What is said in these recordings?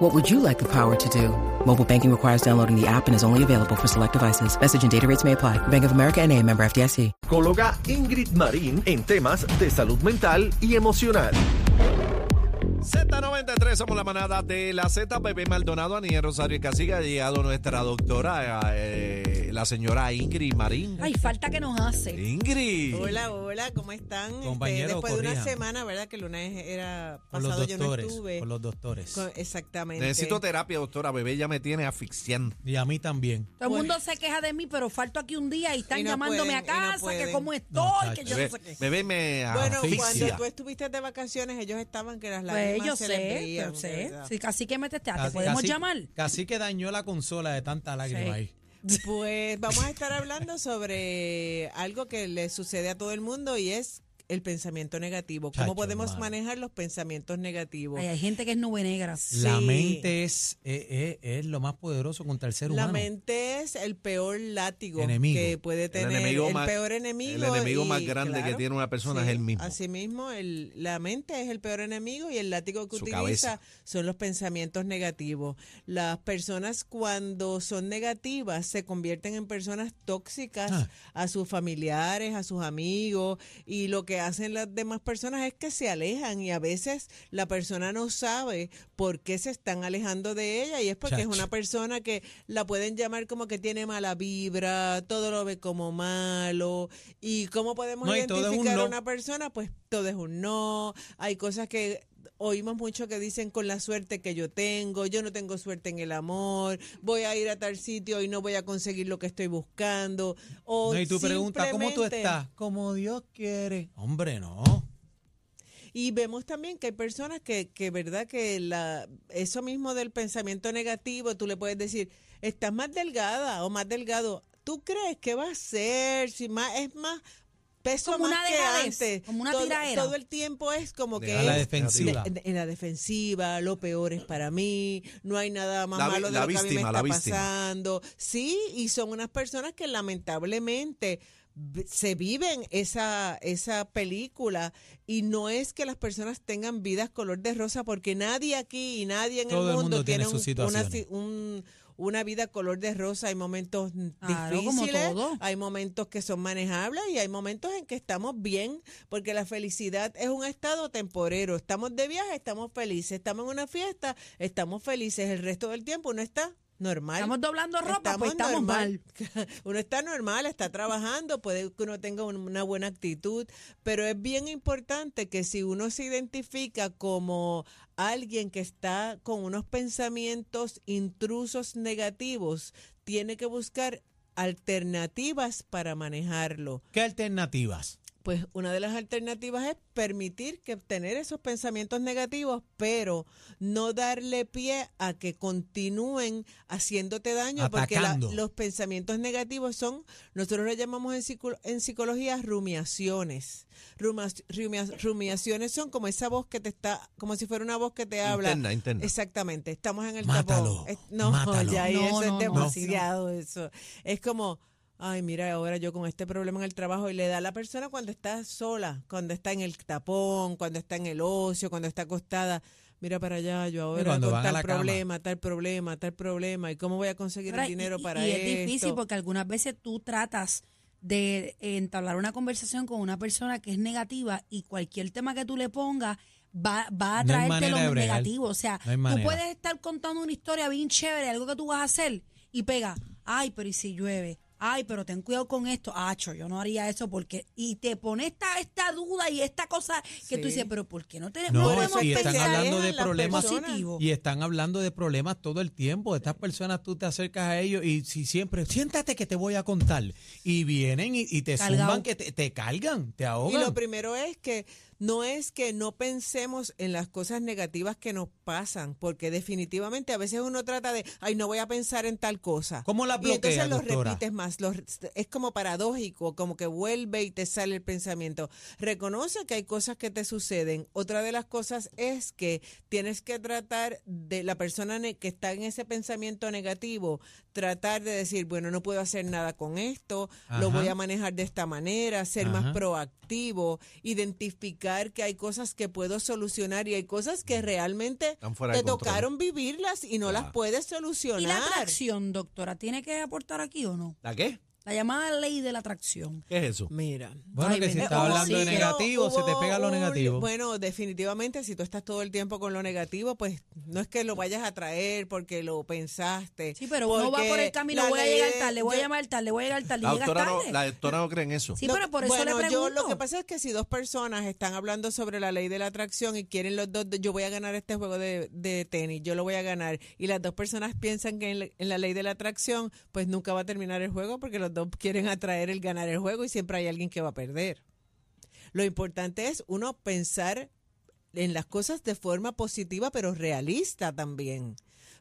What would you like the power to do? Mobile banking requires downloading the app and is only available for select devices. Message and data rates may apply. Bank of America and a member FDIC. Psicóloga Ingrid Marín en temas de salud mental y emocional. Z93, somos la manada de la Z, Bebé Maldonado, Aniel Rosario y Casiga. Ha llegado nuestra doctora, eh, la señora Ingrid Marín. Ay, falta que nos hace. Ingrid. Hola, hola, ¿cómo están? Este, Compañero, después de una semana, ¿verdad? Que el lunes era Con los pasado, yo no estuve. Con los doctores. Con- exactamente. Necesito terapia, doctora. Bebé ya me tiene asfixiando. Y a mí también. Todo el mundo se queja de mí, pero falto aquí un día y están Y no llamándome a no casa, que cómo estoy, No, que yo Bebé, no sé qué. bebé me Bueno, asfixia. cuando tú estuviste de vacaciones, ellos estaban que las Pues yo sé, yo sé. Sí, casi que me testeaste, Casi- ¿podemos casi- llamar? Casi que dañó la consola de tanta lágrima Sí. ahí. Pues vamos a estar hablando sobre algo que le sucede a todo el mundo y es el pensamiento negativo. ¿Cómo Chacho, podemos manejar los pensamientos negativos? Ay, hay gente que es nube negra. La mente es, es, es- es lo más poderoso contra el ser La humano. mente es el peor látigo Enemigo. que puede El tener. enemigo el más- peor enemigo. el enemigo y, más grande que tiene una persona es él mismo. Así mismo, el- la mente es el peor enemigo y el látigo que Su utiliza cabeza. son los pensamientos negativos. Las personas cuando son negativas se convierten en personas tóxicas Ah. a sus familiares, a sus amigos y lo que hacen las demás personas es que se alejan y a veces la persona no sabe por qué se están alejando de ella y es porque es una persona que la pueden llamar como que tiene mala vibra, todo lo ve como malo. Y cómo podemos No, identificar a una persona, pues todo es un no, hay cosas que oímos mucho que dicen con la suerte que yo tengo, yo no tengo suerte en el amor, voy a ir a tal sitio y no voy a conseguir lo que estoy buscando. O No, y tú preguntas, ¿cómo tú estás? Como Dios quiere. Hombre, no. Y vemos también que hay personas que, que verdad, que la, eso mismo del pensamiento negativo, tú le puedes decir, estás más delgada o más delgado. ¿Tú crees que va a ser? Si más, es más peso Como más una que antes. como una todo, tiraera. todo el tiempo es como que A la defensiva. de- en la defensiva, lo peor es para mí, no hay nada más La malo de la lo que a mí me víctima, está víctima. pasando. Sí, y son unas personas que lamentablemente se viven esa, esa película y no es que las personas tengan vidas color de rosa porque nadie aquí y nadie en Todo el el mundo, mundo tiene un- sus una, un- una vida color de rosa. Hay momentos Claro, como difíciles, todo. hay momentos que son manejables y hay momentos en que estamos bien porque la felicidad es un estado temporero. Estamos de viaje, estamos felices. Estamos en una fiesta, estamos felices. El resto del tiempo uno está normal. Estamos doblando ropa, pues estamos normal. mal. Uno está normal, está trabajando, puede que uno tenga un- una buena actitud, pero es bien importante que si uno se identifica como alguien que está con unos pensamientos intrusos negativos, tiene que buscar alternativas para manejarlo. ¿Qué alternativas? Pues una de las alternativas es permitir que tener esos pensamientos negativos, pero no darle pie a que continúen haciéndote daño, porque la- los pensamientos negativos son, nosotros lo llamamos en, psico- en psicología rumiaciones. Rumas- rumiaciones son como esa voz que te está, como si fuera una voz que te habla. Interna, interna. Exactamente, estamos en el Mátalo, tapón. Es- no, mátalo. ya ahí No, eso no, es no, demasiado eso. Es como, ay, mira, ahora yo con este problema en el trabajo y le da a la persona cuando está sola, cuando está en el tapón, cuando está en el ocio, cuando está acostada. Mira para allá, yo ahora con tal cama. problema, tal problema, tal problema, y cómo voy a conseguir Ahora, el dinero y- para y esto. es difícil porque algunas veces tú tratas de entablar una conversación con una persona que es negativa y cualquier tema que tú le pongas va, va a traerte lo negativo. O sea, No tú puedes estar contando una historia bien chévere, algo que tú vas a hacer y pega, ay, pero ¿y si llueve? Ay, pero ten cuidado con esto. Acho, yo no haría eso porque... Y te pone esta, esta duda y esta cosa que tú Sí. dices, pero ¿por qué no tenemos No, podemos y están hablando de problemas personas. positivo? Y están hablando de problemas todo el tiempo. Estas personas tú te acercas a ellos y si siempre, siéntate que te voy a contar. Y vienen y, y te Cargao. zumban, que te, te cargan, te Y ahogan. lo primero es que no es que no pensemos en las cosas negativas que nos pasan, porque definitivamente a veces uno trata de, ay, no voy a pensar en tal cosa. ¿Cómo la Y entonces bloquea, lo doctora? repites más los, es como paradójico, como que vuelve y te sale el pensamiento. Reconoce que hay cosas que te suceden. Otra de las cosas es que tienes que tratar de la persona que está en ese pensamiento negativo, tratar de decir, bueno, no puedo hacer nada con esto, lo voy a manejar de esta manera, ser más proactivo, identificar que hay cosas que puedo solucionar y hay cosas que realmente te control. tocaron vivirlas y no las puedes ¿Y la solucionar. atracción, doctora, tiene que aportar aquí o no? ¿La qué? La llamada ley de la atracción. ¿Qué es eso? Mira. Bueno, Ay, que si estás hablando de negativo, se te pega lo un- negativo. Bueno, definitivamente, si tú estás todo el tiempo con lo negativo, pues no es que lo vayas a traer porque lo pensaste. Sí, pero uno va por el camino, voy a llegar de- tarde, voy a llamar tarde, voy a llegar tarde, La doctora, no, la doctora no cree en eso. Sí, Lo- pero por eso bueno, le pregunto. yo lo que pasa es que si dos personas están hablando sobre la ley de la atracción y quieren los dos, yo voy a ganar este juego de, de tenis, yo lo voy a ganar, y las dos personas piensan que en, la- en la ley de la atracción, pues nunca va a terminar el juego porque los dos quieren atraer el ganar el juego y siempre hay alguien que va a perder. Lo importante es uno pensar en las cosas de forma positiva, pero realista también.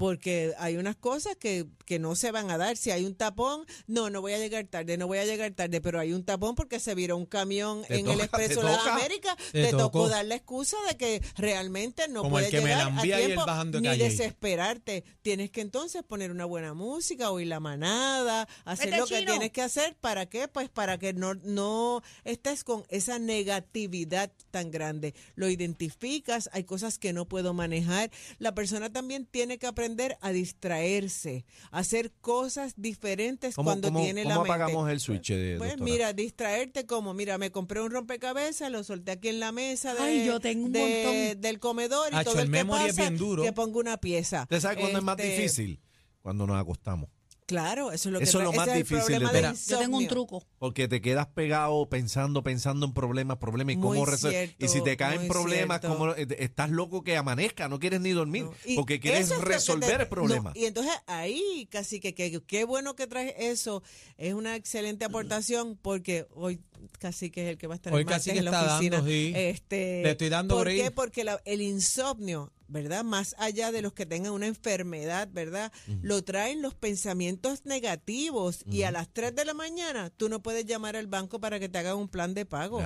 Porque hay unas cosas que, que no se van a dar. Si hay un tapón, no, no voy a llegar tarde, no voy a llegar tarde, pero hay un tapón porque se viró un camión Te en el Expreso de toca. Américas. Te Te, tocó dar la excusa de que realmente no Como el puedes que me la llegar a tiempo ni calle. desesperarte. Tienes que entonces poner una buena música, oír la manada, hacer lo que chino. tienes que hacer. ¿Para qué? Pues para que no, no estés con esa negatividad tan grande. Lo identificas, hay cosas que no puedo manejar. La persona también tiene que aprender a distraerse, a hacer cosas diferentes ¿Cómo, cuando cómo- tiene cómo la mente. apagamos el switch, eh, Pues doctora? mira, distraerte como, mira, me compré un rompecabezas, lo solté aquí en la mesa de- Ay, yo tengo un de- montón. del comedor y Hacho, todo el el, que pasa bien duro. que pongo una pieza. ¿Usted sabe cuándo es más Este, difícil? Cuando nos acostamos. Claro, eso es lo que Eso es lo más ese el difícil de problema todo. del Yo tengo un insomnio. truco. Porque te quedas pegado pensando, pensando en problemas, problemas y Muy cómo resolver. cierto, Y si te caen muy problemas, cierto. como eh, estás loco que amanezca, no quieres ni dormir, No, y porque quieres eso es lo que resolver te- el problema. no, y entonces ahí, casi que que- qué bueno que traes eso. Es una excelente aportación porque hoy casi que es el que va a estar Hoy el martes Cacique en la está oficina. dando, sí. este, Le estoy dando ¿Por qué? Porque la- el insomnio, ¿verdad? Más allá de los que tengan una enfermedad, ¿verdad? Lo traen los pensamientos negativos y a las 3 de la mañana tú no puedes llamar al banco para que te hagan un plan de pago.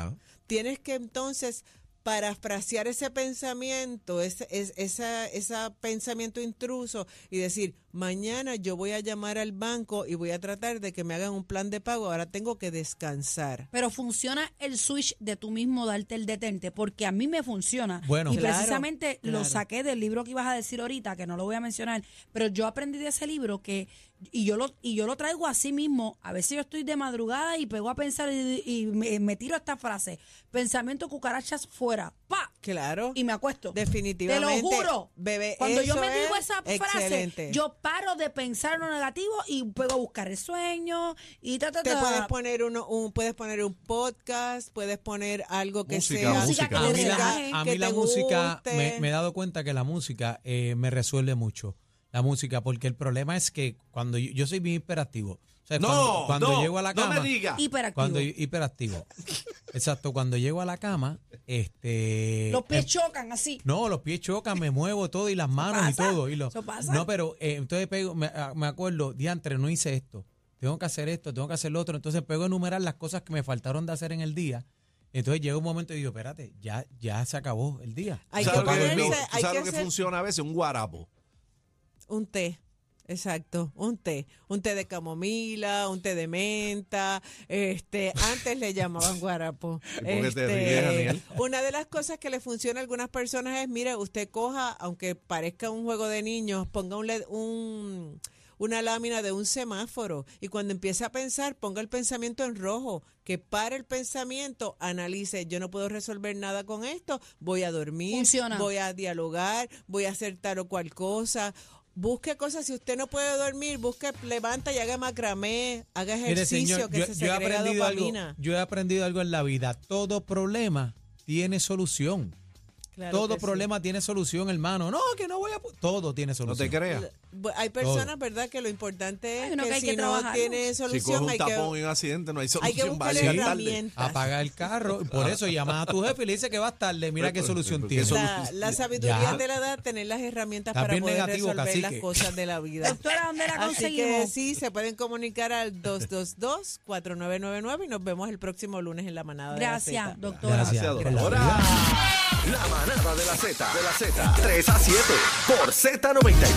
Tienes que entonces parafrasear ese pensamiento, ese, es, esa, ese pensamiento intruso y decir, mañana yo voy a llamar al banco y voy a tratar de que me hagan un plan de pago, ahora tengo que descansar. Pero funciona el switch de tú mismo darte el detente, porque a mí me funciona. Bueno. y Claro, precisamente lo claro. saqué del libro que ibas a decir ahorita, que no lo voy a mencionar, pero yo aprendí de ese libro que y yo lo y yo lo traigo así mismo. A veces yo estoy de madrugada y pego a pensar y, y me, me tiro esta frase: pensamiento cucarachas fuera, pa Claro. y me acuesto. Definitivamente. Te lo juro. Bebé, Cuando yo me digo es esa frase, yo paro de pensar en lo negativo y pego a buscar el sueño y ta, ta, te ta. puedes poner uno, un, puedes poner un podcast, puedes poner algo que Música, sea música. que A te mí la, relaje, a que mí la te música, me, me he dado cuenta que la música eh, me resuelve mucho. La música, porque el problema es que cuando yo, yo soy bien hiperactivo. O sea, no, cuando, cuando no, llego a la no cama. me diga. hiperactivo. Cuando hiperactivo. Exacto, cuando llego a la cama, este. Los pies chocan así. no, los pies chocan, me muevo todo y las manos y todo. Y lo, eso pasa. No, pero eh, entonces pego, me, ah, me acuerdo, diantre, no hice esto. Tengo que hacer esto, tengo que hacer lo otro. Entonces pego a enumerar las cosas que me faltaron de hacer en el día. Entonces llega un momento y digo, espérate, ya, ya se acabó el día. Hay ¿Tú que que, que lo que hacer funciona a veces? Un guarapo. Un té. Exacto, un té, un té de camomila, un té de menta, este, antes le llamaban guarapo. ¿Y por qué te Este, ríes, una de las cosas que le funciona a algunas personas es, mire, usted coja, aunque parezca un juego de niños, ponga un, led- un una lámina de un semáforo y cuando empiece a pensar, ponga el pensamiento en rojo, que pare el pensamiento, analice, yo no puedo resolver nada con esto, voy a dormir, Funciona. voy a dialogar, voy a hacer tal o cual cosa. Busque cosas, si usted no puede dormir, busque, levanta y haga macramé, haga Mire, ejercicio, señor, que yo, se yo he aprendido algo, yo he aprendido algo en la vida. Todo problema tiene solución. Claro todo que sí. problema tiene solución, hermano. No, que no voy a... Todo tiene No solución. te creas. Hay personas, ¿verdad?, que lo importante Hay es que, que hay si que no tiene Si solución un hay tapón que, y un accidente, no hay hay que solución. Llegar tarde. herramientas. Apaga el carro. Por eso llamas a tu jefe y le dice que vas tarde. Mira qué solución porque tiene. La, la sabiduría Ya. de la edad, tener las herramientas para poder negativo, resolver las cosas de la vida. Doctora, ¿dónde la Así que conseguimos? sí, se pueden comunicar al 222-4999 y nos vemos el próximo lunes en la manada de la Gracias, Zeta. doctora. Gracias. Gracias, doctora. La manada de la Z, de la Z, 3 a 7 por Z93.